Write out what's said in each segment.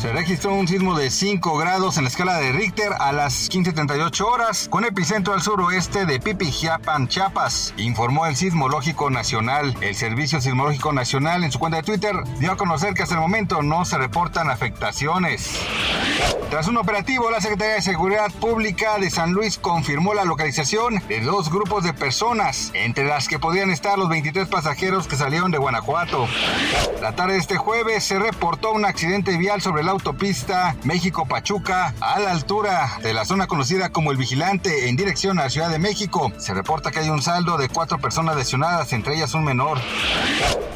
Se registró un sismo de 5 grados en la escala de Richter a las 15.38 horas, con epicentro al suroeste de Pipijiapan, Chiapas, informó el Sismológico Nacional. El Servicio Sismológico Nacional en su cuenta de Twitter dio a conocer que hasta el momento no se reportan afectaciones. Tras un operativo, la Secretaría de Seguridad Pública de San Luis confirmó la localización de dos grupos de personas, entre las que podían estar los 23 pasajeros que salieron de Guanajuato. La tarde de este jueves se reportó un accidente vial sobre autopista México-Pachuca a la altura de la zona conocida como El Vigilante en dirección a la Ciudad de México. Se reporta que hay un saldo de cuatro personas lesionadas, entre ellas un menor.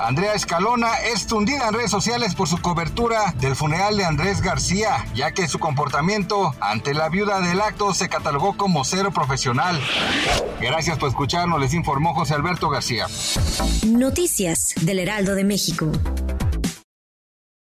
Andrea Escalona es tundida en redes sociales por su cobertura del funeral de Andrés García, ya que su comportamiento ante la viuda del acto se catalogó como cero profesional. Gracias por escucharnos, les informó José Alberto García. Noticias del Heraldo de México.